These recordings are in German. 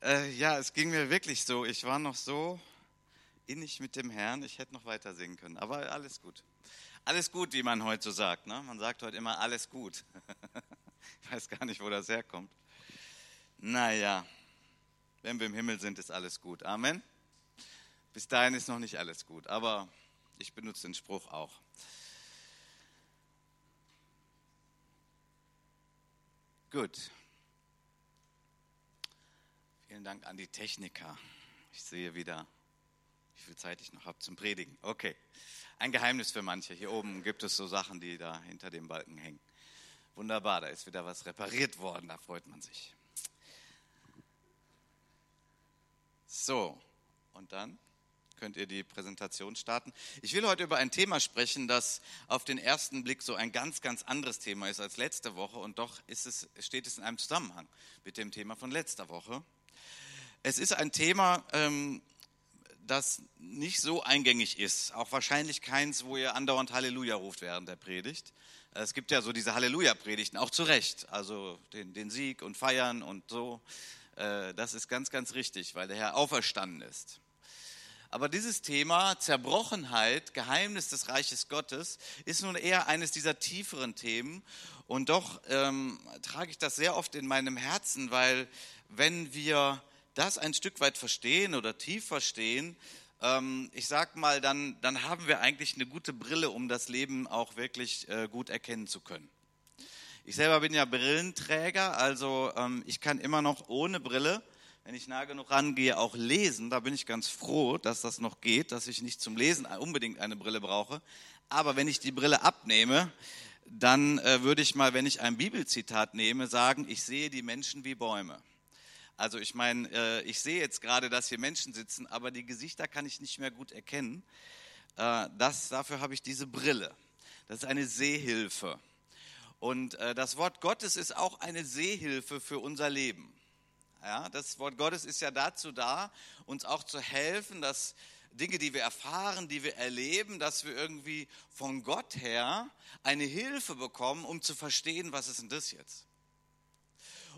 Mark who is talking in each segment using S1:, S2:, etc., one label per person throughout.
S1: Äh, ja, es ging mir wirklich so. Ich war noch so innig mit dem Herrn, ich hätte noch weiter singen können. Aber alles gut. Alles gut, wie man heute so sagt. Ne? Man sagt heute immer alles gut. ich weiß gar nicht, wo das herkommt. Naja, wenn wir im Himmel sind, ist alles gut. Amen. Bis dahin ist noch nicht alles gut, aber ich benutze den Spruch auch. Gut. Vielen Dank an die Techniker. Ich sehe wieder, wie viel Zeit ich noch habe zum Predigen. Okay. Ein Geheimnis für manche. Hier oben gibt es so Sachen, die da hinter dem Balken hängen. Wunderbar, da ist wieder was repariert worden, da freut man sich. So, und dann könnt ihr die Präsentation starten. Ich will heute über ein Thema sprechen, das auf den ersten Blick so ein ganz, ganz anderes Thema ist als letzte Woche und doch es, steht es in einem Zusammenhang mit dem Thema von letzter Woche. Es ist ein Thema, ähm, das nicht so eingängig ist, auch wahrscheinlich keins, wo ihr andauernd Halleluja ruft während der Predigt. Es gibt ja so diese Halleluja-Predigten, auch zu Recht, also den, den, Sieg und Feiern und so. Äh, das ist ganz, ganz richtig, weil der Herr auferstanden ist. Aber dieses Thema Zerbrochenheit, Geheimnis des Reiches Gottes, ist nun eher eines dieser tieferen Themen. Und doch ähm, trage ich das sehr oft in meinem Herzen, weil wenn wir das ein Stück weit verstehen oder tief verstehen, ähm, ich sag mal, dann, dann haben wir eigentlich eine gute Brille, um das Leben auch wirklich äh, gut erkennen zu können. Ich selber bin ja Brillenträger, also ähm, ich kann immer noch ohne Brille, wenn ich nah genug rangehe, auch lesen. Da bin ich ganz froh, dass das noch geht, dass ich nicht zum Lesen unbedingt eine Brille brauche. Aber wenn ich die Brille abnehme, dann äh, würde ich mal, wenn ich ein Bibelzitat nehme, sagen, ich sehe die Menschen wie Bäume. Also ich meine, äh, ich sehe jetzt gerade, dass hier Menschen sitzen, aber die Gesichter kann ich nicht mehr gut erkennen. Äh, das, dafür habe ich diese Brille. Das ist eine Sehhilfe. Und äh, das Wort Gottes ist auch eine Sehhilfe für unser Leben. Ja, das Wort Gottes ist ja dazu da, uns auch zu helfen, dass Dinge, die wir erfahren, die wir erleben, dass wir irgendwie von Gott her eine Hilfe bekommen, um zu verstehen, was ist denn das jetzt?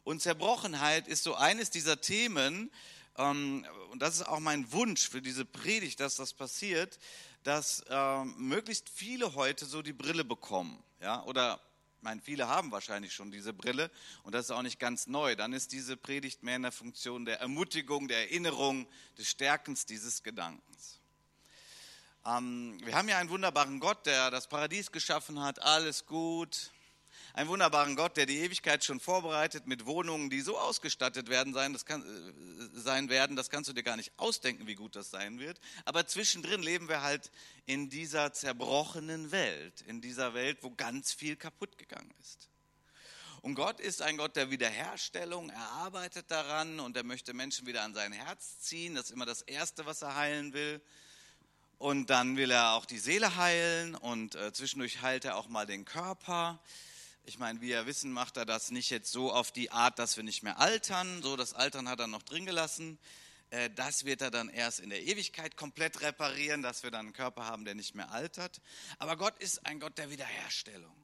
S1: Und Zerbrochenheit ist so eines dieser Themen, ähm, und das ist auch mein Wunsch für diese Predigt, dass das passiert, dass ähm, möglichst viele heute so die Brille bekommen. Ja? Oder, ich meine, viele haben wahrscheinlich schon diese Brille und das ist auch nicht ganz neu. Dann ist diese Predigt mehr in der Funktion der Ermutigung, der Erinnerung, des Stärkens dieses Gedankens. Ähm, wir haben ja einen wunderbaren Gott, der das Paradies geschaffen hat, alles gut, einen wunderbaren Gott, der die Ewigkeit schon vorbereitet mit Wohnungen, die so ausgestattet werden sein, das kann, äh, sein werden, das kannst du dir gar nicht ausdenken, wie gut das sein wird. Aber zwischendrin leben wir halt in dieser zerbrochenen Welt, in dieser Welt, wo ganz viel kaputt gegangen ist. Und Gott ist ein Gott der Wiederherstellung. Er arbeitet daran und er möchte Menschen wieder an sein Herz ziehen. Das ist immer das Erste, was er heilen will. Und dann will er auch die Seele heilen und äh, zwischendurch heilt er auch mal den Körper. Ich meine, wie wir wissen, macht er das nicht jetzt so auf die Art, dass wir nicht mehr altern. So, das Altern hat er noch drin gelassen. Äh, das wird er dann erst in der Ewigkeit komplett reparieren, dass wir dann einen Körper haben, der nicht mehr altert. Aber Gott ist ein Gott der Wiederherstellung.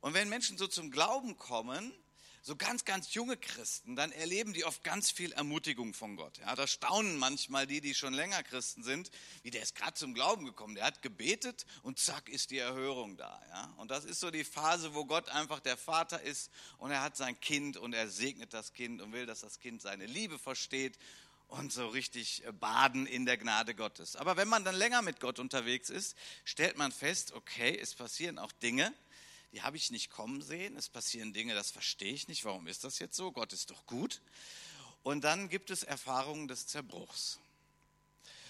S1: Und wenn Menschen so zum Glauben kommen, so ganz, ganz junge Christen, dann erleben die oft ganz viel Ermutigung von Gott. Ja, da staunen manchmal die, die schon länger Christen sind, wie der ist gerade zum Glauben gekommen. Der hat gebetet und zack ist die Erhörung da. Ja, und das ist so die Phase, wo Gott einfach der Vater ist und er hat sein Kind und er segnet das Kind und will, dass das Kind seine Liebe versteht und so richtig äh, baden in der Gnade Gottes. Aber wenn man dann länger mit Gott unterwegs ist, stellt man fest, okay, es passieren auch Dinge, die habe ich nicht kommen sehen. Es passieren Dinge, das verstehe ich nicht. Warum ist das jetzt so? Gott ist doch gut. Und dann gibt es Erfahrungen des Zerbruchs.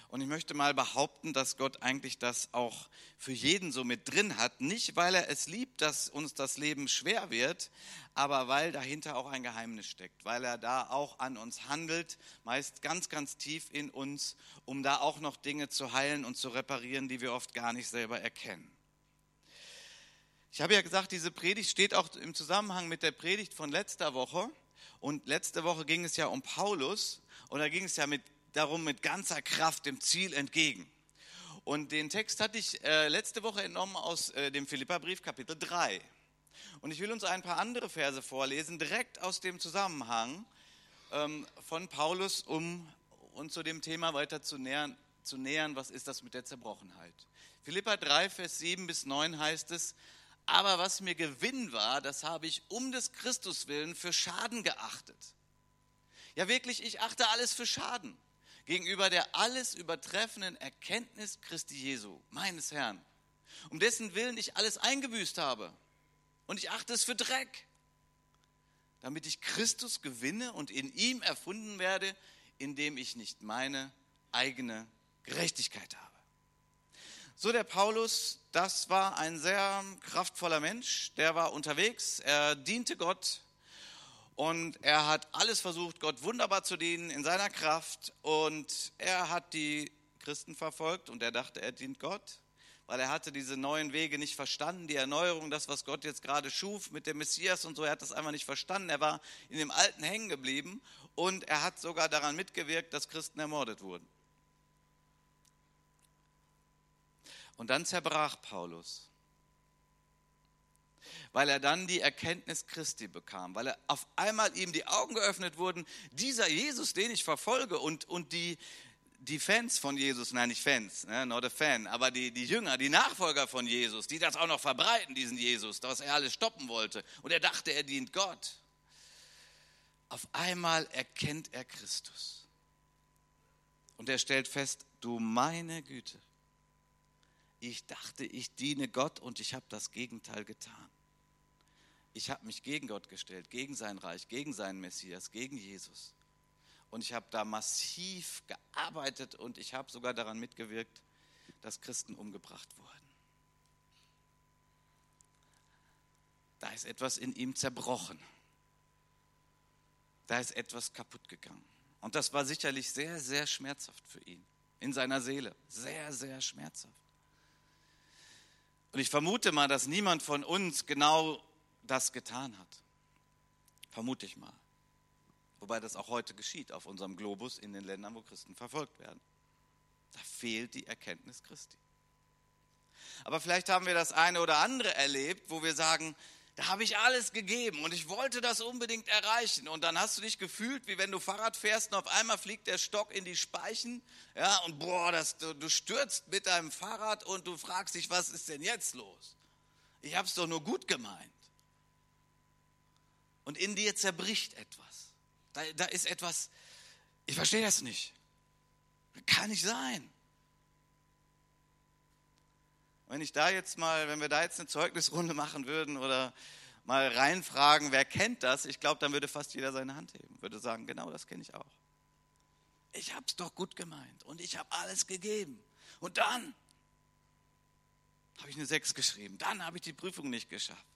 S1: Und ich möchte mal behaupten, dass Gott eigentlich das auch für jeden so mit drin hat. Nicht, weil er es liebt, dass uns das Leben schwer wird, aber weil dahinter auch ein Geheimnis steckt. Weil er da auch an uns handelt, meist ganz, ganz tief in uns, um da auch noch Dinge zu heilen und zu reparieren, die wir oft gar nicht selber erkennen. Ich habe ja gesagt, diese Predigt steht auch im Zusammenhang mit der Predigt von letzter Woche. Und letzte Woche ging es ja um Paulus und da ging es ja mit, darum, mit ganzer Kraft dem Ziel entgegen. Und den Text hatte ich äh, letzte Woche entnommen aus äh, dem Philipperbrief Kapitel 3. Und ich will uns ein paar andere Verse vorlesen, direkt aus dem Zusammenhang, ähm, von Paulus, um uns zu dem Thema weiter zu nähern, zu nähern, was ist das mit der Zerbrochenheit. Philippa 3, Vers 7 bis 9 heißt es, aber was mir Gewinn war, das habe ich um des Christus willen für Schaden geachtet. Ja wirklich, ich achte alles für Schaden gegenüber der alles übertreffenden Erkenntnis Christi Jesu, meines Herrn, um dessen Willen ich alles eingebüßt habe. Und ich achte es für Dreck, damit ich Christus gewinne und in ihm erfunden werde, indem ich nicht meine eigene Gerechtigkeit habe. So der Paulus, das war ein sehr kraftvoller Mensch, der war unterwegs, er diente Gott und er hat alles versucht, Gott wunderbar zu dienen in seiner Kraft und er hat die Christen verfolgt und er dachte, er dient Gott, weil er hatte diese neuen Wege nicht verstanden, die Erneuerung, das, was Gott jetzt gerade schuf mit dem Messias und so, er hat das einfach nicht verstanden, er war in dem Alten hängen geblieben und er hat sogar daran mitgewirkt, dass Christen ermordet wurden. Und dann zerbrach Paulus, weil er dann die Erkenntnis Christi bekam, weil er auf einmal ihm die Augen geöffnet wurden, dieser Jesus, den ich verfolge und, und die, die Fans von Jesus, nein, nicht Fans, ne, not a fan, aber die, die Jünger, die Nachfolger von Jesus, die das auch noch verbreiten, diesen Jesus, was er alles stoppen wollte. Und er dachte, er dient Gott. Auf einmal erkennt er Christus. Und er stellt fest, du meine Güte, ich dachte, ich diene Gott und ich habe das Gegenteil getan. Ich habe mich gegen Gott gestellt, gegen sein Reich, gegen seinen Messias, gegen Jesus. Und ich habe da massiv gearbeitet und ich habe sogar daran mitgewirkt, dass Christen umgebracht wurden. Da ist etwas in ihm zerbrochen. Da ist etwas kaputt gegangen. Und das war sicherlich sehr, sehr schmerzhaft für ihn. In seiner Seele. Sehr, sehr schmerzhaft. Und ich vermute mal, dass niemand von uns genau das getan hat. Vermute ich mal. Wobei das auch heute geschieht auf unserem Globus in den Ländern, wo Christen verfolgt werden. Da fehlt die Erkenntnis Christi. Aber vielleicht haben wir das eine oder andere erlebt, wo wir sagen, da habe ich alles gegeben und ich wollte das unbedingt erreichen. Und dann hast du dich gefühlt, wie wenn du Fahrrad fährst und auf einmal fliegt der Stock in die Speichen. Ja, und boah, das, du, du stürzt mit deinem Fahrrad und du fragst dich, was ist denn jetzt los? Ich habe es doch nur gut gemeint. Und in dir zerbricht etwas. Da, da ist etwas, ich verstehe das nicht. Kann nicht sein. Wenn ich da jetzt mal, wenn wir da jetzt eine Zeugnisrunde machen würden oder mal reinfragen, wer kennt das, ich glaube, dann würde fast jeder seine Hand heben, würde sagen, genau das kenne ich auch. Ich habe es doch gut gemeint und ich habe alles gegeben. Und dann habe ich eine Sechs geschrieben, dann habe ich die Prüfung nicht geschafft.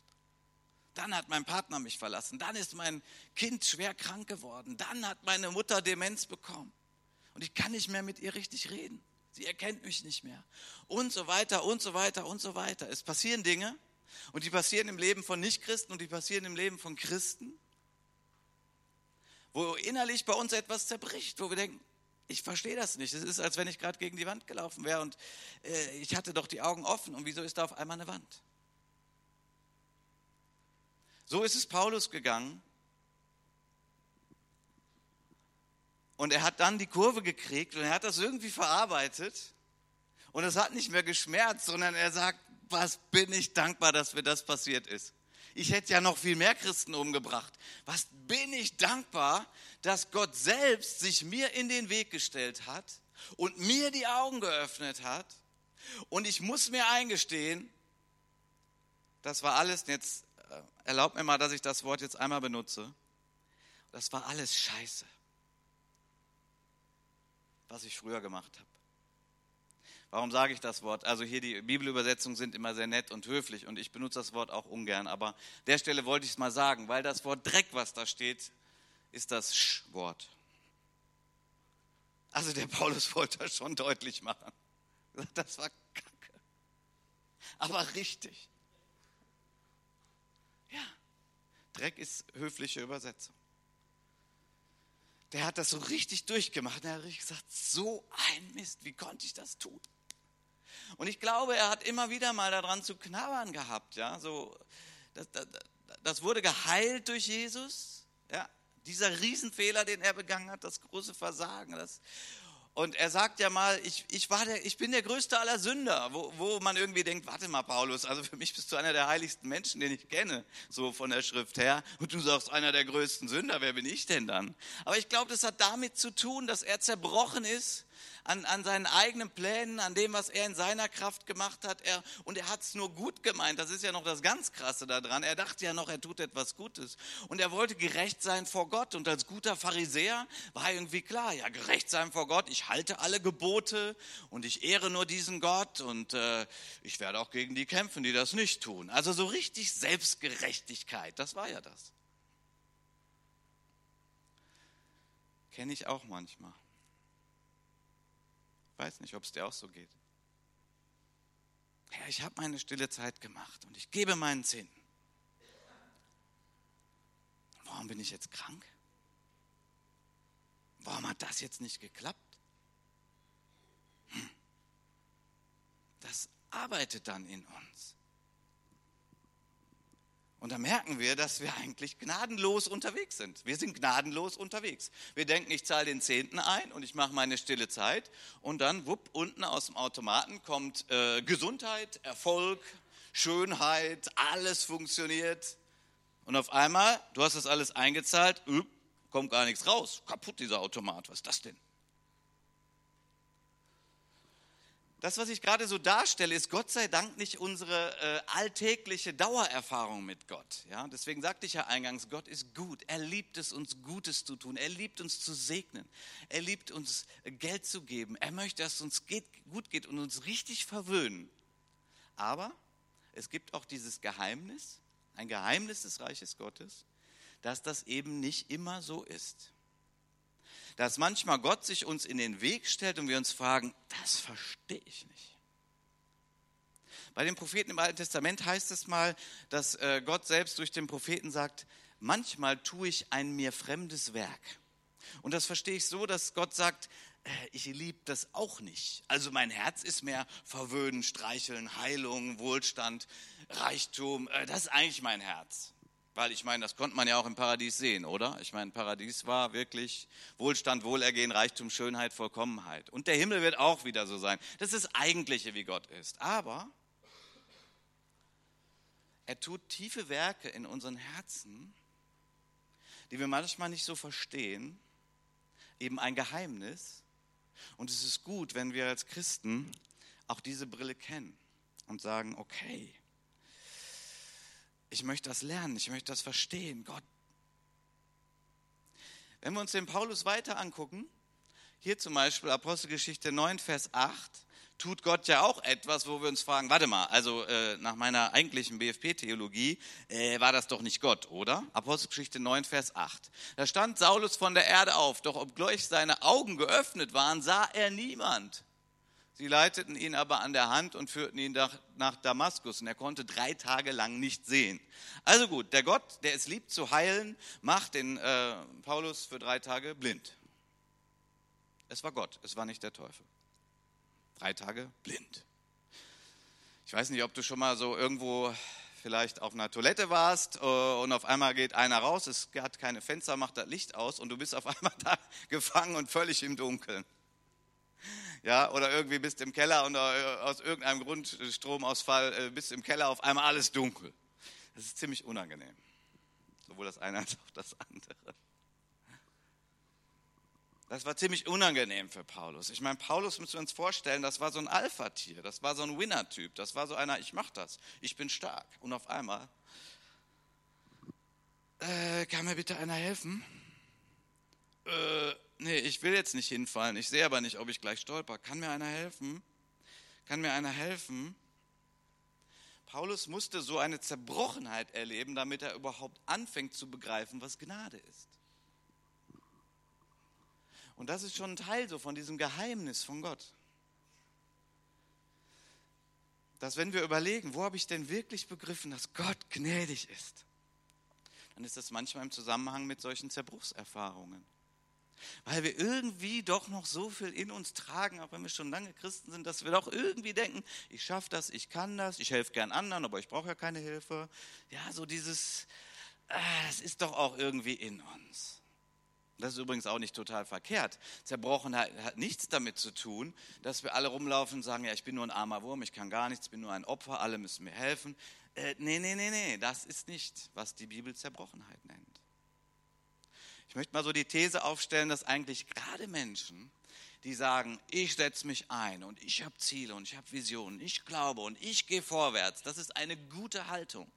S1: Dann hat mein Partner mich verlassen, dann ist mein Kind schwer krank geworden, dann hat meine Mutter Demenz bekommen und ich kann nicht mehr mit ihr richtig reden. Sie erkennt mich nicht mehr. Und so weiter und so weiter und so weiter. Es passieren Dinge und die passieren im Leben von Nichtchristen und die passieren im Leben von Christen, wo innerlich bei uns etwas zerbricht, wo wir denken, ich verstehe das nicht. Es ist, als wenn ich gerade gegen die Wand gelaufen wäre und äh, ich hatte doch die Augen offen und wieso ist da auf einmal eine Wand? So ist es Paulus gegangen Und er hat dann die Kurve gekriegt und er hat das irgendwie verarbeitet. Und es hat nicht mehr geschmerzt, sondern er sagt, was bin ich dankbar, dass mir das passiert ist. Ich hätte ja noch viel mehr Christen umgebracht. Was bin ich dankbar, dass Gott selbst sich mir in den Weg gestellt hat und mir die Augen geöffnet hat. Und ich muss mir eingestehen, das war alles, jetzt äh, erlaubt mir mal, dass ich das Wort jetzt einmal benutze. Das war alles scheiße was ich früher gemacht habe. Warum sage ich das Wort? Also hier die Bibelübersetzungen sind immer sehr nett und höflich und ich benutze das Wort auch ungern, aber der Stelle wollte ich es mal sagen, weil das Wort Dreck, was da steht, ist das Sch-Wort. Also der Paulus wollte das schon deutlich machen. Das war Kacke. Aber richtig. Ja, Dreck ist höfliche Übersetzung der hat das so richtig durchgemacht. Er hat richtig gesagt, so ein Mist, wie konnte ich das tun? Und ich glaube, er hat immer wieder mal daran zu knabbern gehabt. Ja, so, das, das, das wurde geheilt durch Jesus. Ja, Dieser Riesenfehler, den er begangen hat, das große Versagen. Das und er sagt ja mal, ich, ich, war der, ich bin der größte aller Sünder, wo, wo man irgendwie denkt, warte mal, Paulus, also für mich bist du einer der heiligsten Menschen, den ich kenne, so von der Schrift her. Und du sagst, einer der größten Sünder, wer bin ich denn dann? Aber ich glaube, das hat damit zu tun, dass er zerbrochen ist an, an seinen eigenen Plänen, an dem, was er in seiner Kraft gemacht hat. Er, und er hat es nur gut gemeint. Das ist ja noch das ganz Krasse daran. Er dachte ja noch, er tut etwas Gutes. Und er wollte gerecht sein vor Gott. Und als guter Pharisäer war irgendwie klar, ja, gerecht sein vor Gott. Ich halte alle Gebote und ich ehre nur diesen Gott. Und äh, ich werde auch gegen die kämpfen, die das nicht tun. Also so richtig Selbstgerechtigkeit, das war ja das. Kenne ich auch manchmal. Weiß nicht, ob es dir auch so geht. Herr, ich habe meine stille Zeit gemacht und ich gebe meinen Zehnten. Warum bin ich jetzt krank? Warum hat das jetzt nicht geklappt? Hm. Das arbeitet dann in uns. Und da merken wir, dass wir eigentlich gnadenlos unterwegs sind. Wir sind gnadenlos unterwegs. Wir denken, ich zahle den Zehnten ein und ich mache meine stille Zeit. Und dann, wupp, unten aus dem Automaten kommt äh, Gesundheit, Erfolg, Schönheit, alles funktioniert. Und auf einmal, du hast das alles eingezahlt, üpp, kommt gar nichts raus. Kaputt dieser Automat. Was ist das denn? Das, was ich gerade so darstelle, ist Gott sei Dank nicht unsere äh, alltägliche Dauererfahrung mit Gott. Ja? Deswegen sagte ich ja eingangs, Gott ist gut. Er liebt es, uns Gutes zu tun. Er liebt uns zu segnen. Er liebt uns äh, Geld zu geben. Er möchte, dass es uns geht, gut geht und uns richtig verwöhnen. Aber es gibt auch dieses Geheimnis, ein Geheimnis des Reiches Gottes, dass das eben nicht immer so ist dass manchmal Gott sich uns in den Weg stellt und wir uns fragen, das verstehe ich nicht. Bei den Propheten im Alten Testament heißt es mal, dass äh, Gott selbst durch den Propheten sagt, manchmal tue ich ein mir fremdes Werk. Und das verstehe ich so, dass Gott sagt, äh, ich liebe das auch nicht. Also mein Herz ist mehr verwöhnen, streicheln, Heilung, Wohlstand, Reichtum. Äh, das ist eigentlich mein Herz. Weil ich meine, das konnte man ja auch im Paradies sehen, oder? Ich meine, Paradies war wirklich Wohlstand, Wohlergehen, Reichtum, Schönheit, Vollkommenheit. Und der Himmel wird auch wieder so sein. Das ist das Eigentliche, wie Gott ist. Aber er tut tiefe Werke in unseren Herzen, die wir manchmal nicht so verstehen, eben ein Geheimnis. Und es ist gut, wenn wir als Christen auch diese Brille kennen und sagen, okay, ich möchte das lernen, ich möchte das verstehen. Gott. Wenn wir uns den Paulus weiter angucken, hier zum Beispiel Apostelgeschichte 9, Vers 8, tut Gott ja auch etwas, wo wir uns fragen, warte mal, also äh, nach meiner eigentlichen BFP-Theologie äh, war das doch nicht Gott, oder? Apostelgeschichte 9, Vers 8. Da stand Saulus von der Erde auf, doch obgleich seine Augen geöffnet waren, sah er niemand. Sie leiteten ihn aber an der Hand und führten ihn nach, Damaskus und er konnte drei Tage lang nicht sehen. Also gut, der Gott, der es liebt zu heilen, macht den äh, Paulus für drei Tage blind. Es war Gott, es war nicht der Teufel. Drei Tage blind. Ich weiß nicht, ob du schon mal so irgendwo vielleicht auf einer Toilette warst äh, und auf einmal geht einer raus, es hat keine Fenster, macht das Licht aus und du bist auf einmal da gefangen und völlig im Dunkeln ja, oder irgendwie bist im Keller und äh, aus irgendeinem Grund, äh, Stromausfall, äh, bist im Keller, auf einmal alles dunkel. Das ist ziemlich unangenehm. Sowohl das eine als auch das andere. Das war ziemlich unangenehm für Paulus. Ich meine, Paulus müssen wir uns vorstellen, das war so ein Alpha-Tier, das war so ein Winner-Typ, das war so einer, ich mach das, ich bin stark. Und auf einmal, äh, kann mir bitte einer helfen? Äh, nee, ich will jetzt nicht hinfallen, ich sehe aber nicht, ob ich gleich stolper. Kann mir einer helfen? Kann mir einer helfen? Paulus musste so eine Zerbrochenheit erleben, damit er überhaupt anfängt zu begreifen, was Gnade ist. Und das ist schon ein Teil so von diesem Geheimnis von Gott. Dass wenn wir überlegen, wo habe ich denn wirklich begriffen, dass Gott gnädig ist, dann ist das manchmal im Zusammenhang mit solchen Zerbruchserfahrungen. Weil wir irgendwie doch noch so viel in uns tragen, auch wenn wir schon lange Christen sind, dass wir doch irgendwie denken, ich schaffe das, ich kann das, ich helfe gern anderen, aber ich brauche ja keine Hilfe. Ja, so dieses, äh, es ist doch auch irgendwie in uns. Das ist übrigens auch nicht total verkehrt. Zerbrochenheit hat nichts damit zu tun, dass wir alle rumlaufen und sagen, ja, ich bin nur ein armer Wurm, ich kann gar nichts, ich bin nur ein Opfer, alle müssen mir helfen. Äh, nee, nee, nee, nee, das ist nicht, was die Bibel Zerbrochenheit nennt. Ich möchte mal so die These aufstellen, dass eigentlich gerade Menschen, die sagen, ich setze mich ein und ich habe Ziele und ich habe Visionen, ich glaube und ich gehe vorwärts, das ist eine gute Haltung.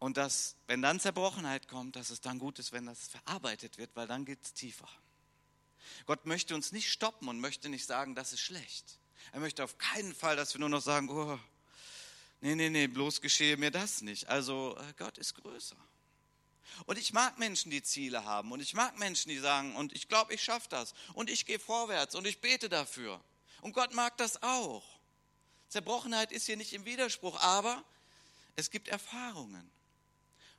S1: Und dass, wenn dann Zerbrochenheit kommt, dass es dann gut ist, wenn das verarbeitet wird, weil dann geht es tiefer. Gott möchte uns nicht stoppen und möchte nicht sagen, das ist schlecht. Er möchte auf keinen Fall, dass wir nur noch sagen, oh, nee, nee, nee, bloß geschehe mir das nicht. Also äh, Gott ist größer. Und ich mag Menschen, die Ziele haben. Und ich mag Menschen, die sagen, und ich glaube, ich schaffe das. Und ich gehe vorwärts und ich bete dafür. Und Gott mag das auch. Zerbrochenheit ist hier nicht im Widerspruch, aber es gibt Erfahrungen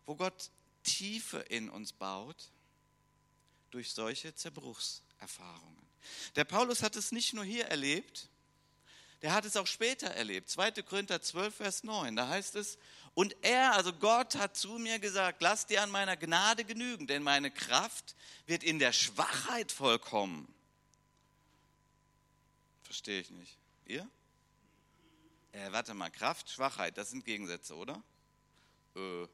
S1: wo Gott Tiefe in uns baut durch solche Zerbruchserfahrungen. Der Paulus hat es nicht nur hier erlebt, der hat es auch später erlebt. 2. Korinther 12, Vers 9, da heißt es, und er, also Gott, hat zu mir gesagt, lass dir an meiner Gnade genügen, denn meine Kraft wird in der Schwachheit vollkommen. Verstehe ich nicht. Ihr? Äh, warte mal, Kraft, Schwachheit, das sind Gegensätze, oder? Äh,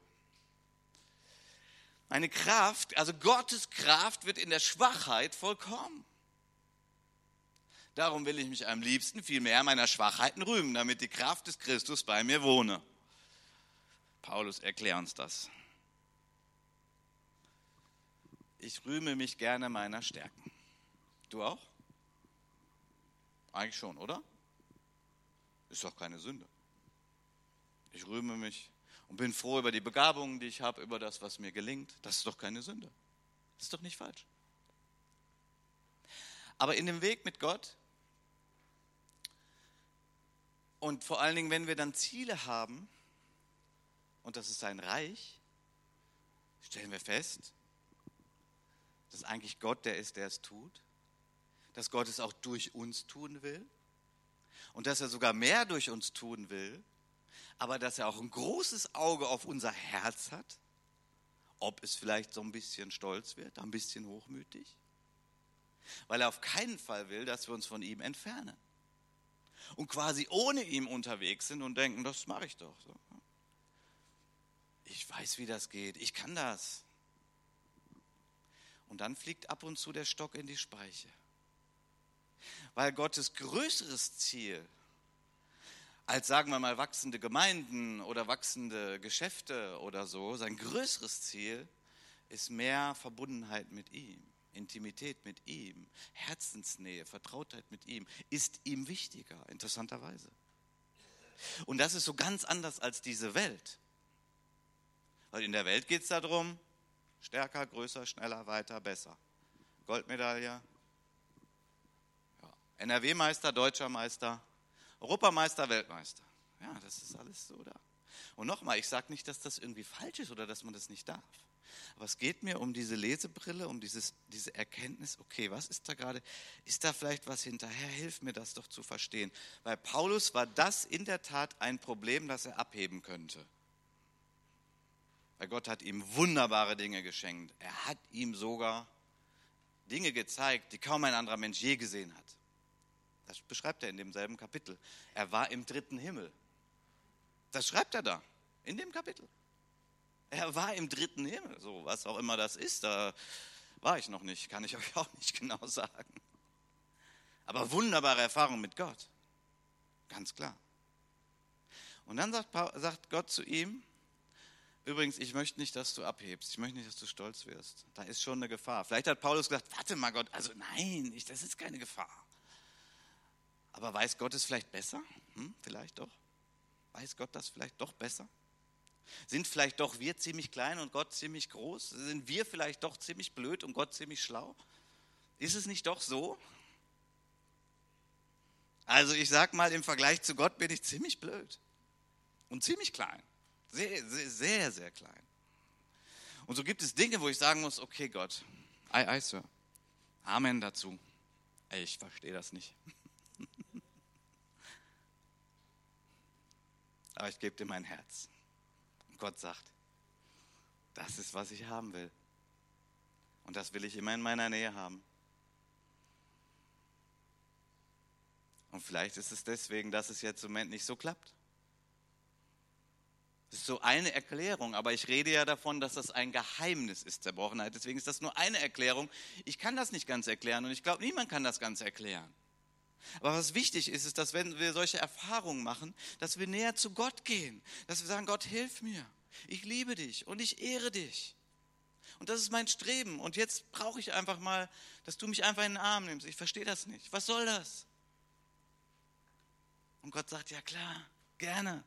S1: meine Kraft, also Gottes Kraft wird in der Schwachheit vollkommen. Darum will ich mich am liebsten viel mehr meiner Schwachheiten rühmen, damit die Kraft des Christus bei mir wohne. Paulus, erklär uns das. Ich rühme mich gerne meiner Stärken. Du auch? Eigentlich schon, oder? Ist doch keine Sünde. Ich rühme mich und bin froh über die Begabungen, die ich habe, über das, was mir gelingt. Das ist doch keine Sünde. Das ist doch nicht falsch. Aber in dem Weg mit Gott und vor allen Dingen, wenn wir dann Ziele haben, und das ist sein Reich, stellen wir fest, dass eigentlich Gott der ist, der es tut, dass Gott es auch durch uns tun will und dass er sogar mehr durch uns tun will, aber dass er auch ein großes Auge auf unser Herz hat, ob es vielleicht so ein bisschen stolz wird, ein bisschen hochmütig, weil er auf keinen Fall will, dass wir uns von ihm entfernen und quasi ohne ihm unterwegs sind und denken, das mache ich doch. So. Ich weiß, wie das geht, ich kann das. Und dann fliegt ab und zu der Stock in die Speiche. Weil Gottes größeres Ziel als, sagen wir mal, wachsende Gemeinden oder wachsende Geschäfte oder so. Sein größeres Ziel ist mehr Verbundenheit mit ihm, Intimität mit ihm, Herzensnähe, Vertrautheit mit ihm, ist ihm wichtiger, interessanterweise. Und das ist so ganz anders als diese Welt. Weil in der Welt geht es darum, stärker, größer, schneller, weiter, besser. Goldmedaille, ja. NRW-Meister, Deutscher Meister, Europameister, Weltmeister. Ja, das ist alles so da. Und nochmal, ich sage nicht, dass das irgendwie falsch ist oder dass man das nicht darf. Aber es geht mir um diese Lesebrille, um dieses, diese Erkenntnis, okay, was ist da gerade? Ist da vielleicht was hinterher? Hilf mir das doch zu verstehen. Bei Paulus war das in der Tat ein Problem, das er abheben könnte. Weil Gott hat ihm wunderbare Dinge geschenkt. Er hat ihm sogar Dinge gezeigt, die kaum ein anderer Mensch je gesehen hat. Das beschreibt er in demselben Kapitel. Er war im dritten Himmel. Das schreibt er da, in dem Kapitel. Er war im dritten Himmel, so was auch immer das ist. Da war ich noch nicht, kann ich euch auch nicht genau sagen. Aber wunderbare Erfahrung mit Gott. Ganz klar. Und dann sagt, sagt Gott zu ihm, übrigens, ich möchte nicht, dass du abhebst. Ich möchte nicht, dass du stolz wirst. Da ist schon eine Gefahr. Vielleicht hat Paulus gesagt, warte mal Gott, also nein, ich, das ist keine Gefahr. Aber weiß Gott es vielleicht besser? Hm, vielleicht doch. Weiß Gott das vielleicht doch besser? Sind vielleicht doch wir ziemlich klein und Gott ziemlich groß? Sind wir vielleicht doch ziemlich blöd und Gott ziemlich schlau? Ist es nicht doch so? Also ich sag mal, im Vergleich zu Gott bin ich ziemlich blöd und ziemlich klein. Sehr, sehr, sehr, sehr klein. Und so gibt es Dinge, wo ich sagen muss, okay Gott, ei, ei, Sir. Amen dazu. Ich verstehe das nicht. Aber ich gebe dir mein Herz. Und Gott sagt, Das ist, was ich haben will. Und das will ich immer in meiner Nähe haben. Und vielleicht ist es deswegen, dass es jetzt im Moment nicht so klappt. Das ist so eine Erklärung, aber ich rede ja davon, dass das ein Geheimnis ist, Zerbrochenheit. Deswegen ist das nur eine Erklärung. Ich kann das nicht ganz erklären und ich glaube, niemand kann das ganz erklären. Aber was wichtig ist, ist, dass wenn wir solche Erfahrungen machen, dass wir näher zu Gott gehen, dass wir sagen, Gott, hilf mir, ich liebe dich und ich ehre dich. Und das ist mein Streben. Und jetzt brauche ich einfach mal, dass du mich einfach in den Arm nimmst. Ich verstehe das nicht. Was soll das? Und Gott sagt, ja klar, gerne.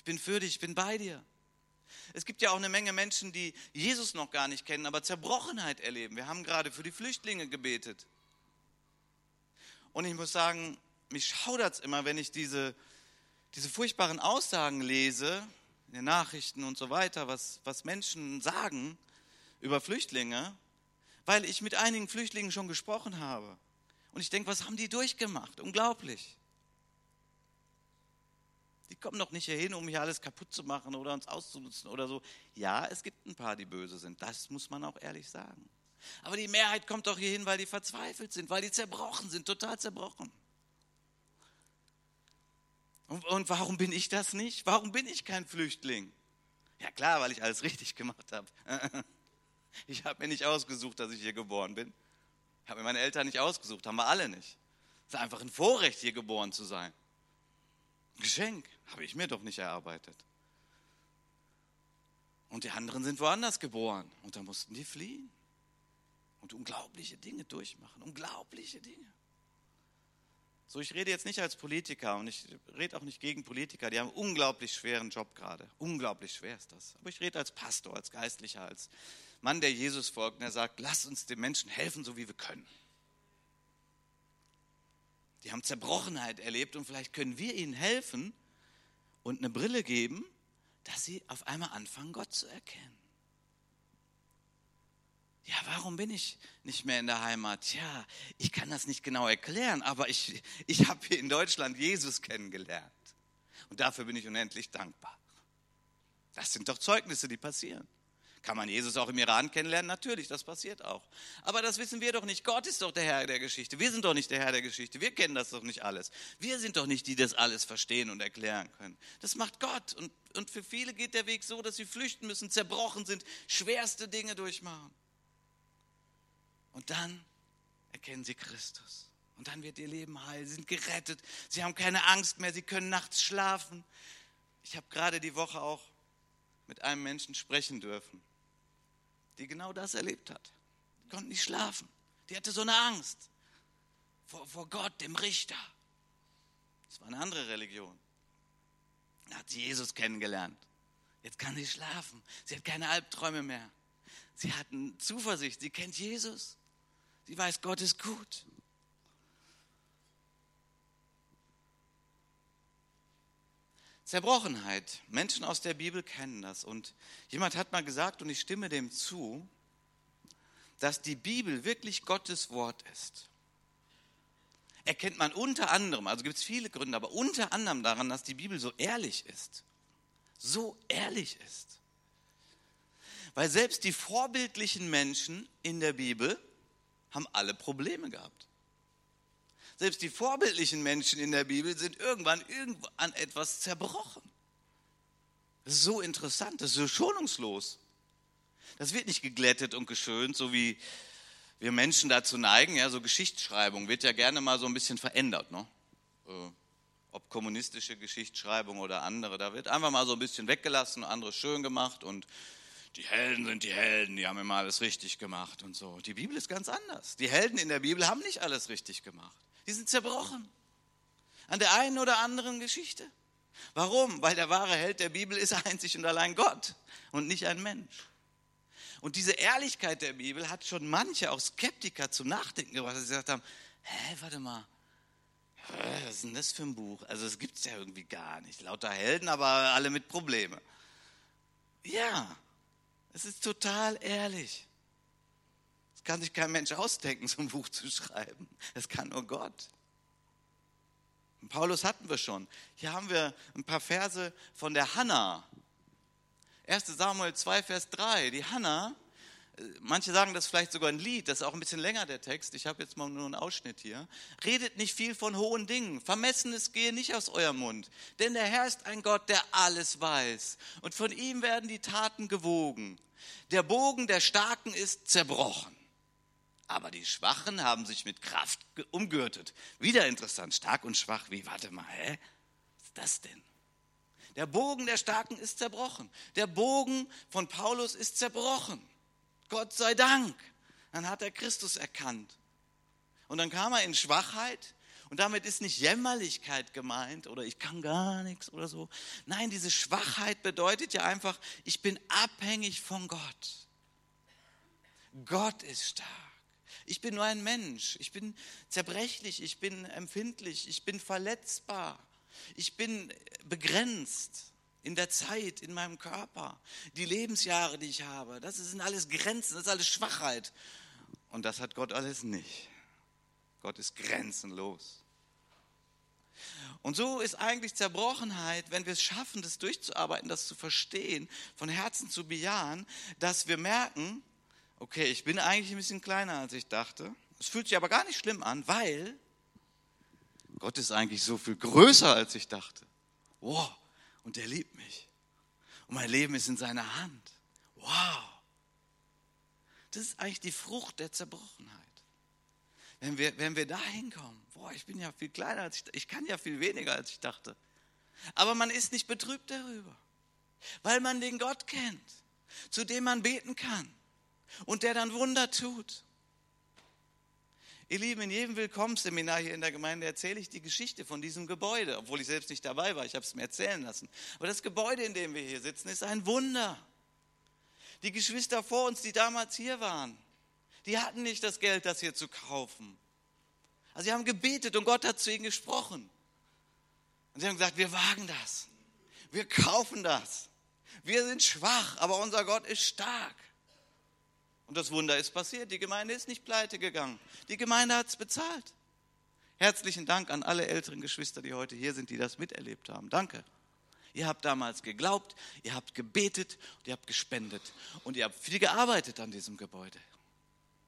S1: Ich bin für dich, ich bin bei dir. Es gibt ja auch eine Menge Menschen, die Jesus noch gar nicht kennen, aber Zerbrochenheit erleben. Wir haben gerade für die Flüchtlinge gebetet. Und ich muss sagen, mich schaudert es immer, wenn ich diese, diese furchtbaren Aussagen lese, in den Nachrichten und so weiter, was, was Menschen sagen über Flüchtlinge, weil ich mit einigen Flüchtlingen schon gesprochen habe. Und ich denke, was haben die durchgemacht? Unglaublich. Die kommen doch nicht hierhin, um hier alles kaputt zu machen oder uns auszunutzen oder so. Ja, es gibt ein paar, die böse sind. Das muss man auch ehrlich sagen. Aber die Mehrheit kommt doch hierhin, weil die verzweifelt sind, weil die zerbrochen sind, total zerbrochen. Und, und warum bin ich das nicht? Warum bin ich kein Flüchtling? Ja klar, weil ich alles richtig gemacht habe. Ich habe mir nicht ausgesucht, dass ich hier geboren bin. Ich habe mir meine Eltern nicht ausgesucht, haben wir alle nicht. Es ist einfach ein Vorrecht, hier geboren zu sein. Geschenk habe ich mir doch nicht erarbeitet. Und die anderen sind woanders geboren und da mussten die fliehen und unglaubliche Dinge durchmachen, unglaubliche Dinge. So, ich rede jetzt nicht als Politiker und ich rede auch nicht gegen Politiker, die haben einen unglaublich schweren Job gerade. Unglaublich schwer ist das. Aber ich rede als Pastor, als Geistlicher, als Mann, der Jesus folgt und der sagt, lasst uns den Menschen helfen, so wie wir können. Die haben Zerbrochenheit erlebt und vielleicht können wir ihnen helfen und eine Brille geben, dass sie auf einmal anfangen, Gott zu erkennen. Ja, warum bin ich nicht mehr in der Heimat? Ja, ich kann das nicht genau erklären, aber ich, ich habe hier in Deutschland Jesus kennengelernt. Und dafür bin ich unendlich dankbar. Das sind doch Zeugnisse, die passieren. Kann man Jesus auch im Iran kennenlernen? Natürlich, das passiert auch. Aber das wissen wir doch nicht. Gott ist doch der Herr der Geschichte. Wir sind doch nicht der Herr der Geschichte. Wir kennen das doch nicht alles. Wir sind doch nicht die, die das alles verstehen und erklären können. Das macht Gott. Und, und für viele geht der Weg so, dass sie flüchten müssen, zerbrochen sind, schwerste Dinge durchmachen. Und dann erkennen sie Christus. Und dann wird ihr Leben heil. Sie sind gerettet. Sie haben keine Angst mehr. Sie können nachts schlafen. Ich habe gerade die Woche auch mit einem Menschen sprechen dürfen die genau das erlebt hat. Die konnte nicht schlafen. Die hatte so eine Angst vor, vor Gott, dem Richter. Das war eine andere Religion. Da hat sie Jesus kennengelernt. Jetzt kann sie schlafen. Sie hat keine Albträume mehr. Sie hat eine Zuversicht. Sie kennt Jesus. Sie weiß, Gott ist gut. Zerbrochenheit. Menschen aus der Bibel kennen das. Und jemand hat mal gesagt, und ich stimme dem zu, dass die Bibel wirklich Gottes Wort ist. Erkennt man unter anderem, also gibt es viele Gründe, aber unter anderem daran, dass die Bibel so ehrlich ist. So ehrlich ist. Weil selbst die vorbildlichen Menschen in der Bibel haben alle Probleme gehabt. Selbst die vorbildlichen Menschen in der Bibel sind irgendwann an etwas zerbrochen. Das ist so interessant, das ist so schonungslos. Das wird nicht geglättet und geschönt, so wie wir Menschen dazu neigen. Ja, so Geschichtsschreibung wird ja gerne mal so ein bisschen verändert. Ne? Äh, ob kommunistische Geschichtsschreibung oder andere, da wird einfach mal so ein bisschen weggelassen, anderes schön gemacht und die Helden sind die Helden, die haben immer alles richtig gemacht und so. Die Bibel ist ganz anders. Die Helden in der Bibel haben nicht alles richtig gemacht. Die sind zerbrochen. An der einen oder anderen Geschichte. Warum? Weil der wahre Held der Bibel ist einzig und allein Gott und nicht ein Mensch. Und diese Ehrlichkeit der Bibel hat schon manche, auch Skeptiker, zum Nachdenken gebracht, dass sie gesagt haben, hä, warte mal, was ist denn das für ein Buch? Also es gibt es ja irgendwie gar nicht. Lauter Helden, aber alle mit Probleme. Ja, es ist total ehrlich. Kann sich kein Mensch ausdenken, so ein Buch zu schreiben. Das kann nur Gott. Paulus hatten wir schon. Hier haben wir ein paar Verse von der Hanna. 1 Samuel 2, Vers 3. Die Hannah, äh, manche sagen das vielleicht sogar ein Lied, das ist auch ein bisschen länger der Text, ich habe jetzt mal nur einen Ausschnitt hier. Redet nicht viel von hohen Dingen, Vermessenes gehe nicht aus eurem Mund, denn der Herr ist ein Gott, der alles weiß und von ihm werden die Taten gewogen. Der Bogen der Starken ist zerbrochen aber die Schwachen haben sich mit Kraft umgürtet. Wieder interessant, stark und schwach. Wie, warte mal, hä? Was ist das denn? Der Bogen der Starken ist zerbrochen. Der Bogen von Paulus ist zerbrochen. Gott sei Dank. Dann hat er Christus erkannt. Und dann kam er in Schwachheit. Und damit ist nicht Jämmerlichkeit gemeint oder ich kann gar nichts oder so. Nein, diese Schwachheit bedeutet ja einfach, ich bin abhängig von Gott. Gott ist stark. Ich bin nur ein Mensch. Ich bin zerbrechlich. Ich bin empfindlich. Ich bin verletzbar. Ich bin begrenzt in der Zeit, in meinem Körper. Die Lebensjahre, die ich habe, das sind alles Grenzen, das ist alles Schwachheit. Und das hat Gott alles nicht. Gott ist grenzenlos. Und so ist eigentlich Zerbrochenheit, wenn wir es schaffen, das durchzuarbeiten, das zu verstehen, von Herzen zu bejahen, dass wir merken, okay, ich bin eigentlich ein bisschen kleiner, als ich dachte. Es fühlt sich aber gar nicht schlimm an, weil Gott ist eigentlich so viel größer, als ich dachte. Wow, und er liebt mich. Und mein Leben ist in seiner Hand. Wow. Das ist eigentlich die Frucht der Zerbrochenheit. Wenn wir, wenn wir da hinkommen, boah, ich bin ja viel kleiner als ich, ich kann ja viel weniger als ich dachte. Aber man ist nicht betrübt darüber, weil man den Gott kennt, zu dem man beten kann und der dann Wunder tut. Ihr Lieben, in jedem Willkommensseminar hier in der Gemeinde erzähle ich die Geschichte von diesem Gebäude, obwohl ich selbst nicht dabei war, ich habe es mir erzählen lassen. Aber das Gebäude, in dem wir hier sitzen, ist ein Wunder. Die Geschwister vor uns, die damals hier waren, die hatten nicht das Geld, das hier zu kaufen. Also sie haben gebetet und Gott hat zu ihnen gesprochen. Und sie haben gesagt, wir wagen das. Wir kaufen das. Wir sind schwach, aber unser Gott ist stark. Und das Wunder ist passiert. Die Gemeinde ist nicht pleite gegangen. Die Gemeinde hat es bezahlt. Herzlichen Dank an alle älteren Geschwister, die heute hier sind, die das miterlebt haben. Danke. Ihr habt damals geglaubt, ihr habt gebetet und ihr habt gespendet und ihr habt viel gearbeitet an diesem Gebäude.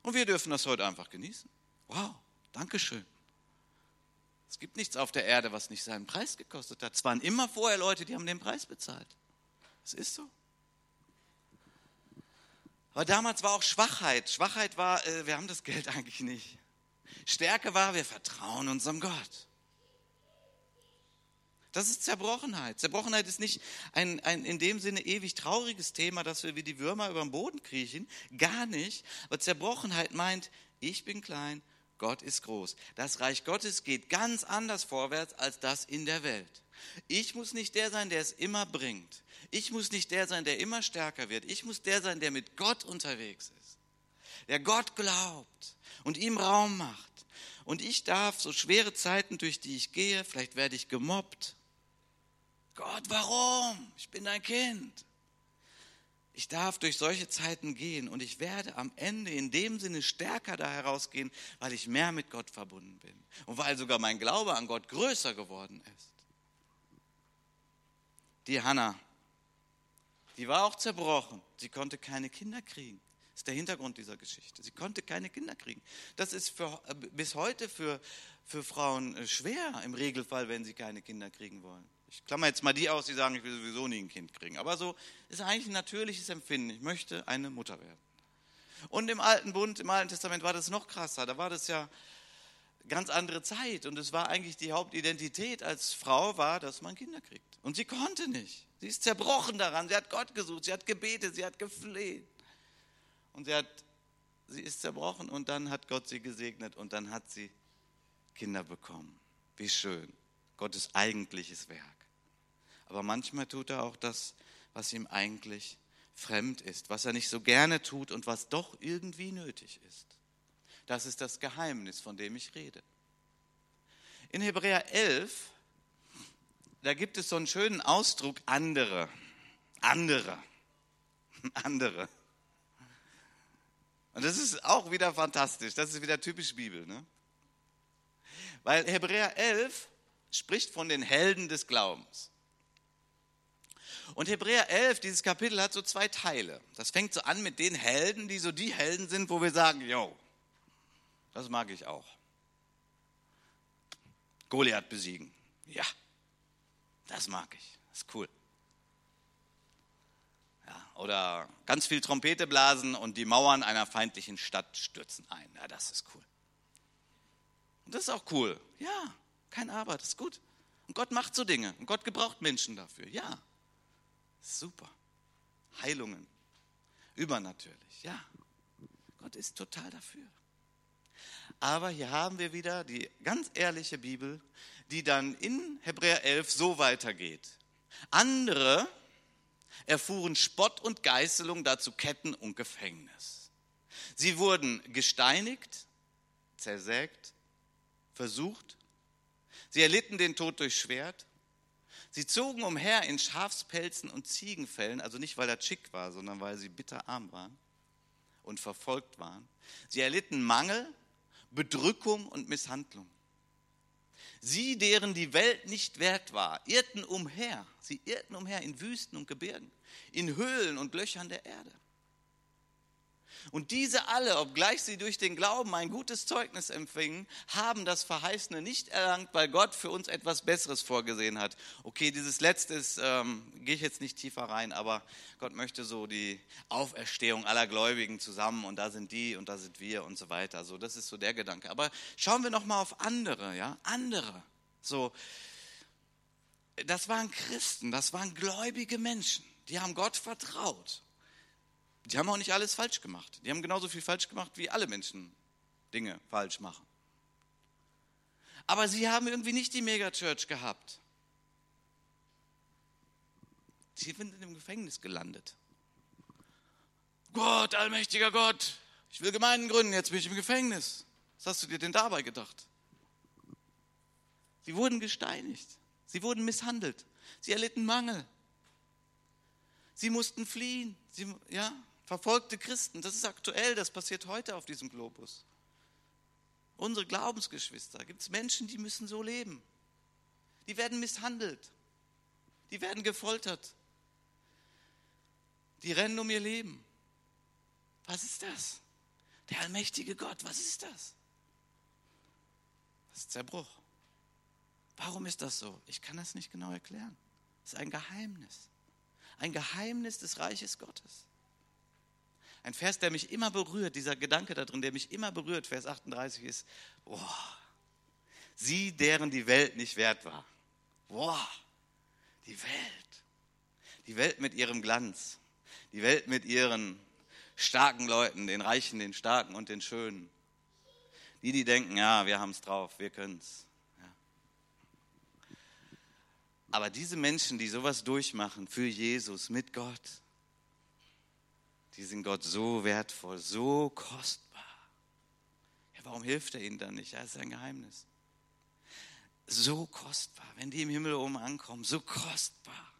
S1: Und wir dürfen das heute einfach genießen. Wow, Dankeschön. Es gibt nichts auf der Erde, was nicht seinen Preis gekostet hat. Es waren immer vorher Leute, die haben den Preis bezahlt. Es ist so. Aber damals war auch Schwachheit. Schwachheit war, äh, wir haben das Geld eigentlich nicht. Stärke war, wir vertrauen unserem Gott. Das ist Zerbrochenheit. Zerbrochenheit ist nicht ein, ein in dem Sinne ewig trauriges Thema, dass wir wie die Würmer über den Boden kriechen. Gar nicht. Aber Zerbrochenheit meint, ich bin klein, Gott ist groß. Das Reich Gottes geht ganz anders vorwärts als das in der Welt. Ich muss nicht der sein, der es immer bringt. Ich muss nicht der sein, der immer stärker wird. Ich muss der sein, der mit Gott unterwegs ist. Der Gott glaubt und ihm Raum macht. Und ich darf so schwere Zeiten, durch die ich gehe, vielleicht werde ich gemobbt. Gott, warum? Ich bin dein Kind. Ich darf durch solche Zeiten gehen und ich werde am Ende in dem Sinne stärker da herausgehen, weil ich mehr mit Gott verbunden bin und weil sogar mein Glaube an Gott größer geworden ist. Die Hannah, die war auch zerbrochen. Sie konnte keine Kinder kriegen. Das ist der Hintergrund dieser Geschichte. Sie konnte keine Kinder kriegen. Das ist für, äh, bis heute für, für Frauen äh, schwer im Regelfall, wenn sie keine Kinder kriegen wollen. Ich klammer jetzt mal die aus, die sagen, ich will sowieso nie ein Kind kriegen. Aber so ist eigentlich ein natürliches Empfinden. Ich möchte eine Mutter werden. Und im Alten Bund, im Alten Testament war das noch krasser. Da war das ja ganz andere Zeit. Und es war eigentlich die Hauptidentität als Frau war, dass man Kinder kriegt. Und sie konnte nicht. Sie ist zerbrochen daran. Sie hat Gott gesucht, sie hat gebetet, sie hat gefleht. Und sie, hat, sie ist zerbrochen und dann hat Gott sie gesegnet und dann hat sie Kinder bekommen. Wie schön. Gottes eigentliches Werk. Aber manchmal tut er auch das, was ihm eigentlich fremd ist, was er nicht so gerne tut und was doch irgendwie nötig ist. Das ist das Geheimnis, von dem ich rede. In Hebräer 11, da gibt es so einen schönen Ausdruck andere, andere, andere. Und das ist auch wieder fantastisch, das ist wieder typisch Bibel. Ne? Weil Hebräer 11 spricht von den Helden des Glaubens. Und Hebräer 11, dieses Kapitel hat so zwei Teile. Das fängt so an mit den Helden, die so die Helden sind, wo wir sagen, yo, das mag ich auch. Goliath besiegen. Ja, das mag ich. Das ist cool. Ja, oder ganz viel Trompete blasen und die Mauern einer feindlichen Stadt stürzen ein. Ja, das ist cool. Und das ist auch cool. Ja, kein Aber, das ist gut. Und Gott macht so Dinge. Und Gott gebraucht Menschen dafür. Ja, super. Heilungen. Übernatürlich. Ja, Gott ist total dafür. Aber hier haben wir wieder die ganz ehrliche Bibel, die dann in Hebräer 11 so weitergeht. Andere erfuhren Spott und Geißelung, dazu Ketten und Gefängnis. Sie wurden gesteinigt, zersägt, versucht. Sie erlitten den Tod durch Schwert. Sie zogen umher in Schafspelzen und Ziegenfällen, also nicht weil er schick war, sondern weil sie bitterarm waren und verfolgt waren. Sie erlitten Mangel, Bedrückung und Misshandlung. Sie, deren die Welt nicht wert war, irrten umher. Sie irrten umher in Wüsten und Gebirgen, in Höhlen und Löchern der Erde. Und diese alle, obgleich sie durch den Glauben ein gutes Zeugnis empfingen, haben das Verheißene nicht erlangt, weil Gott für uns etwas Besseres vorgesehen hat. Okay, dieses letzte ähm, gehe ich jetzt nicht tiefer rein, aber Gott möchte so die Auferstehung aller Gläubigen zusammen und da sind die und da sind wir und so weiter. So, das ist so der Gedanke. Aber schauen wir noch mal auf andere, ja, andere. So, das waren Christen, das waren gläubige Menschen, die haben Gott vertraut. Die haben auch nicht alles falsch gemacht. Die haben genauso viel falsch gemacht, wie alle Menschen Dinge falsch machen. Aber sie haben irgendwie nicht die Megachurch gehabt. Sie sind im Gefängnis gelandet. Gott, allmächtiger Gott, ich will Gemeinden gründen, jetzt bin ich im Gefängnis. Was hast du dir denn dabei gedacht? Sie wurden gesteinigt. Sie wurden misshandelt. Sie erlitten Mangel. Sie mussten fliehen. Sie, ja, verfolgte Christen, das ist aktuell, das passiert heute auf diesem Globus. Unsere Glaubensgeschwister, gibt es Menschen, die müssen so leben. Die werden misshandelt, die werden gefoltert, die rennen um ihr Leben. Was ist das? Der allmächtige Gott, was ist das? Das ist Zerbruch. Warum ist das so? Ich kann das nicht genau erklären. Das ist ein Geheimnis. Ein Geheimnis des Reiches Gottes. Ein Vers, der mich immer berührt, dieser Gedanke da drin, der mich immer berührt, Vers 38 ist, boah, sie, deren die Welt nicht wert war. Boah, die Welt. Die Welt mit ihrem Glanz. Die Welt mit ihren starken Leuten, den Reichen, den Starken und den Schönen. Die, die denken, ja, wir haben es drauf, wir können es. Ja. Aber diese Menschen, die sowas durchmachen für Jesus, mit Gott, die sind Gott so wertvoll, so kostbar. Ja, warum hilft er ihnen dann nicht? Das ist ein Geheimnis. So kostbar, wenn die im Himmel oben ankommen, so kostbar.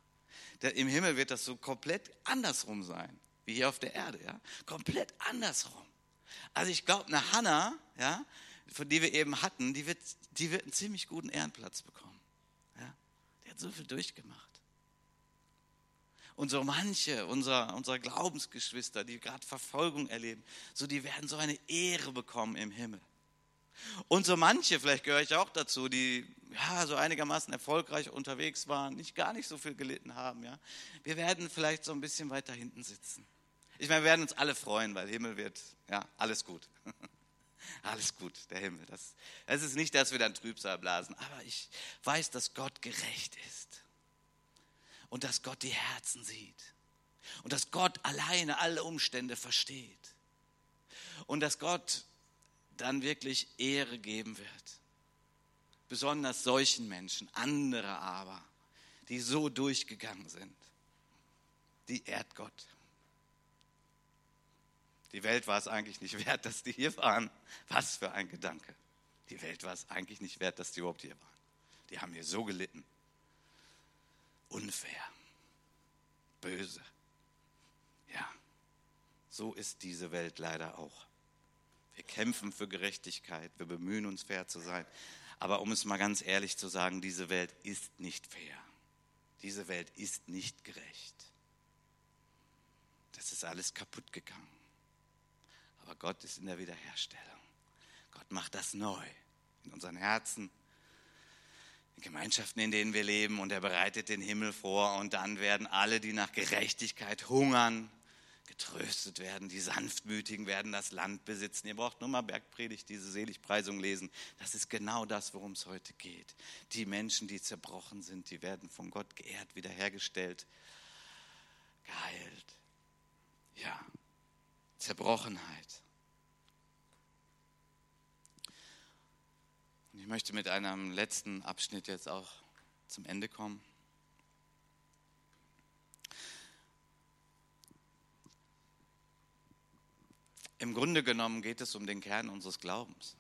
S1: Im Himmel wird das so komplett andersrum sein, wie hier auf der Erde, ja? Komplett andersrum. Also ich glaube, eine Hanna, ja, von die wir eben hatten, die wird, die wird einen ziemlich guten Ehrenplatz bekommen. Ja? Die hat so viel durchgemacht und so manche unserer, unserer Glaubensgeschwister, die gerade Verfolgung erleben, so die werden so eine Ehre bekommen im Himmel. Und so manche, vielleicht gehöre ich auch dazu, die ja so einigermaßen erfolgreich unterwegs waren, nicht gar nicht so viel gelitten haben, ja. Wir werden vielleicht so ein bisschen weiter hinten sitzen. Ich meine, wir werden uns alle freuen, weil Himmel wird, ja, alles gut. alles gut, der Himmel. Das, das ist nicht, dass wir dann Trübsal blasen, aber ich weiß, dass Gott gerecht ist und dass Gott die Herzen sieht und dass Gott alleine alle Umstände versteht und dass Gott dann wirklich Ehre geben wird. Besonders solchen Menschen, andere aber, die so durchgegangen sind, die ehrt Gott. Die Welt war es eigentlich nicht wert, dass die hier waren. Was für ein Gedanke. Die Welt war es eigentlich nicht wert, dass die überhaupt hier waren. Die haben hier so gelitten unfair, böse. Ja, so ist diese Welt leider auch. Wir kämpfen für Gerechtigkeit, wir bemühen uns fair zu sein. Aber um es mal ganz ehrlich zu sagen, diese Welt ist nicht fair. Diese Welt ist nicht gerecht. Das ist alles kaputt gegangen. Aber Gott ist in der Wiederherstellung. Gott macht das neu in unseren Herzen, Gemeinschaften, in denen wir leben. Und er bereitet den Himmel vor. Und dann werden alle, die nach Gerechtigkeit hungern, getröstet werden. Die Sanftmütigen werden das Land besitzen. Ihr braucht nur mal Bergpredigt, diese Seligpreisung lesen. Das ist genau das, worum es heute geht. Die Menschen, die zerbrochen sind, die werden von Gott geehrt, wiederhergestellt, geheilt. Ja, Zerbrochenheit. Ich möchte mit einem letzten Abschnitt jetzt auch zum Ende kommen. Im Grunde genommen geht es um den Kern unseres Glaubens.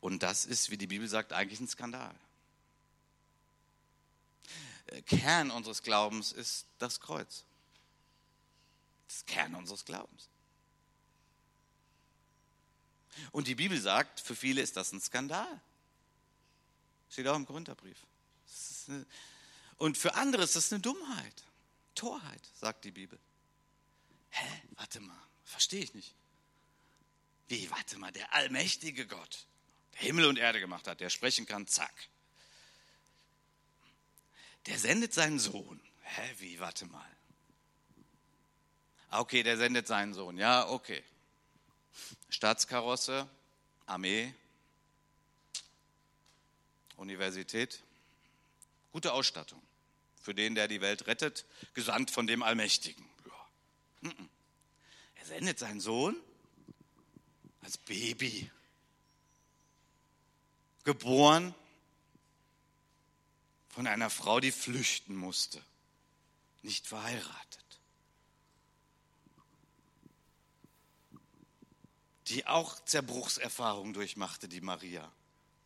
S1: Und das ist, wie die Bibel sagt, eigentlich ein Skandal. Äh, Kern unseres Glaubens ist das Kreuz. Das Kern unseres Glaubens. Und die Bibel sagt, für viele ist das ein Skandal. Steht auch im Korintherbrief. Und für andere ist das eine Dummheit, Torheit, sagt die Bibel. Hä? Warte mal, verstehe ich nicht. Wie, warte mal, der allmächtige Gott, der Himmel und Erde gemacht hat, der sprechen kann, zack. Der sendet seinen Sohn. Hä, wie, warte mal. Ah, okay, der sendet seinen Sohn. Ja, okay. Staatskarosse, Armee, Universität, gute Ausstattung für den, der die Welt rettet, gesandt von dem Allmächtigen. Er sendet seinen Sohn als Baby, geboren von einer Frau, die flüchten musste, nicht verheiratet, die auch Zerbruchserfahrungen durchmachte, die Maria.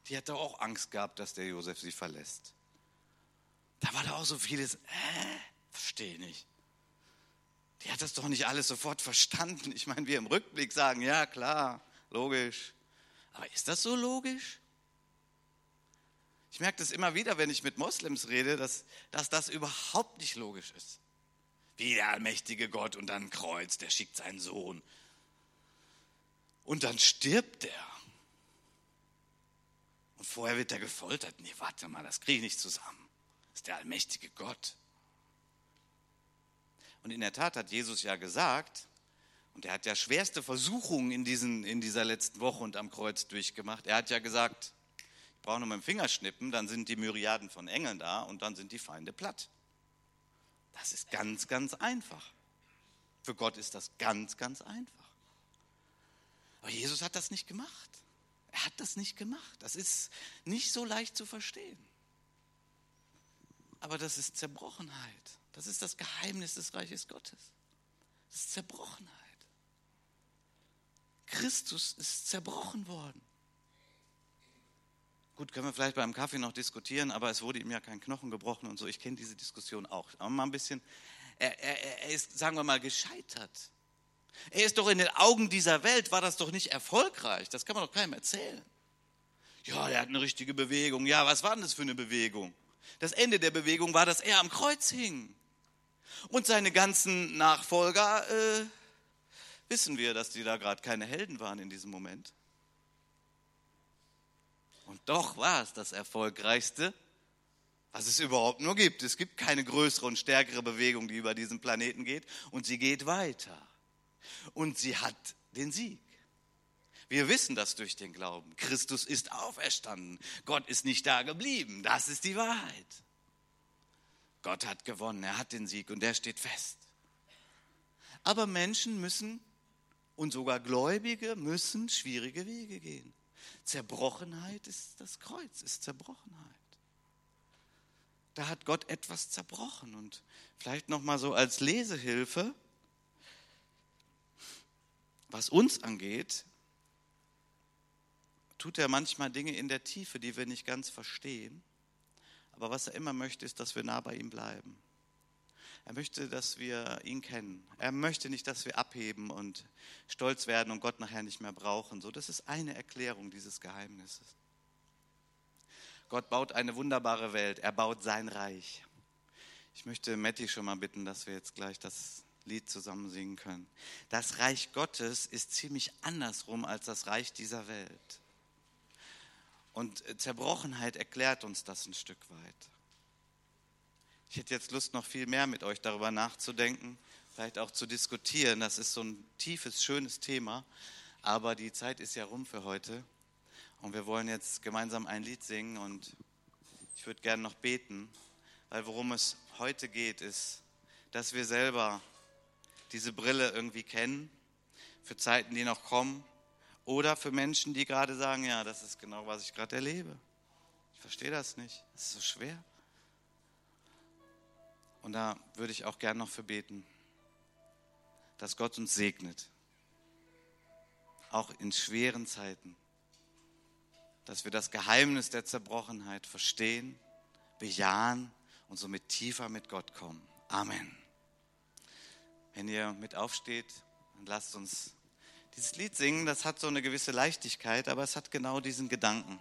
S1: Die hatte auch Angst gehabt, dass der Josef sie verlässt. Da war da auch so vieles, äh, verstehe nicht die hat das doch nicht alles sofort verstanden. Ich meine, wir im Rückblick sagen, ja klar, logisch. Aber ist das so logisch? Ich merke das immer wieder, wenn ich mit Moslems rede, dass, dass das überhaupt nicht logisch ist. Wie der allmächtige Gott und dann Kreuz, der schickt seinen Sohn. Und dann stirbt er. Und vorher wird er gefoltert. Nee, warte mal, das kriege ich nicht zusammen. Das ist der allmächtige Gott. Und in der Tat hat Jesus ja gesagt, und er hat ja schwerste Versuchungen in, diesen, in dieser letzten Woche und am Kreuz durchgemacht. Er hat ja gesagt, ich brauche nur mit dem Finger schnippen, dann sind die Myriaden von Engeln da und dann sind die Feinde platt. Das ist ganz, ganz einfach. Für Gott ist das ganz, ganz einfach. Aber Jesus hat das nicht gemacht. Er hat das nicht gemacht. Das ist nicht so leicht zu verstehen. Aber das ist Zerbrochenheit. Das ist das Geheimnis des Reiches Gottes. Das ist Zerbrochenheit. Christus ist zerbrochen worden. Gut, können wir vielleicht beim Kaffee noch diskutieren, aber es wurde ihm ja kein Knochen gebrochen und so. Ich kenne diese Diskussion auch. Aber mal ein bisschen, er, er, er ist, sagen wir mal, gescheitert. Er ist doch in den Augen dieser Welt, war das doch nicht erfolgreich. Das kann man doch keinem erzählen. Ja, er hat eine richtige Bewegung. Ja, was war denn das für eine Bewegung? Das Ende der Bewegung war, dass er am Kreuz hing. Und seine ganzen Nachfolger, äh, wissen wir, dass die da gerade keine Helden waren in diesem Moment. Und doch war es das Erfolgreichste, was es überhaupt nur gibt. Es gibt keine größere und stärkere Bewegung, die über diesen Planeten geht. Und sie geht weiter. Und sie hat den Sieg. Wir wissen das durch den Glauben. Christus ist auferstanden. Gott ist nicht da geblieben. Das ist die Wahrheit. Gott hat gewonnen, er hat den Sieg und der steht fest. Aber Menschen müssen und sogar Gläubige müssen schwierige Wege gehen. Zerbrochenheit ist das Kreuz, ist Zerbrochenheit. Da hat Gott etwas zerbrochen und vielleicht noch mal so als Lesehilfe, was uns angeht, tut er manchmal Dinge in der Tiefe, die wir nicht ganz verstehen. Aber was er immer möchte, ist, dass wir nah bei ihm bleiben. Er möchte, dass wir ihn kennen. Er möchte nicht, dass wir abheben und stolz werden und Gott nachher nicht mehr brauchen. So, das ist eine Erklärung dieses Geheimnisses. Gott baut eine wunderbare Welt. Er baut sein Reich. Ich möchte Matti schon mal bitten, dass wir jetzt gleich das Lied zusammen singen können. Das Reich Gottes ist ziemlich andersrum als das Reich dieser Welt. Und Zerbrochenheit erklärt uns das ein Stück weit. Ich hätte jetzt Lust, noch viel mehr mit euch darüber nachzudenken, vielleicht auch zu diskutieren. Das ist so ein tiefes, schönes Thema, aber die Zeit ist ja rum für heute. Und wir wollen jetzt gemeinsam ein Lied singen und ich würde gerne noch beten, weil worum es heute geht, ist, dass wir selber diese Brille irgendwie kennen für Zeiten, die noch kommen oder für Menschen, die gerade sagen, ja, das ist genau, was ich gerade erlebe. Ich verstehe das nicht. Das ist so schwer. Und da würde ich auch gern noch für beten, dass Gott uns segnet, auch in schweren Zeiten, dass wir das Geheimnis der Zerbrochenheit verstehen, bejahen und somit tiefer mit Gott kommen. Amen. Wenn ihr mit aufsteht, dann lasst uns dieses Lied singen. Das hat so eine gewisse Leichtigkeit, aber es hat genau diesen Gedanken.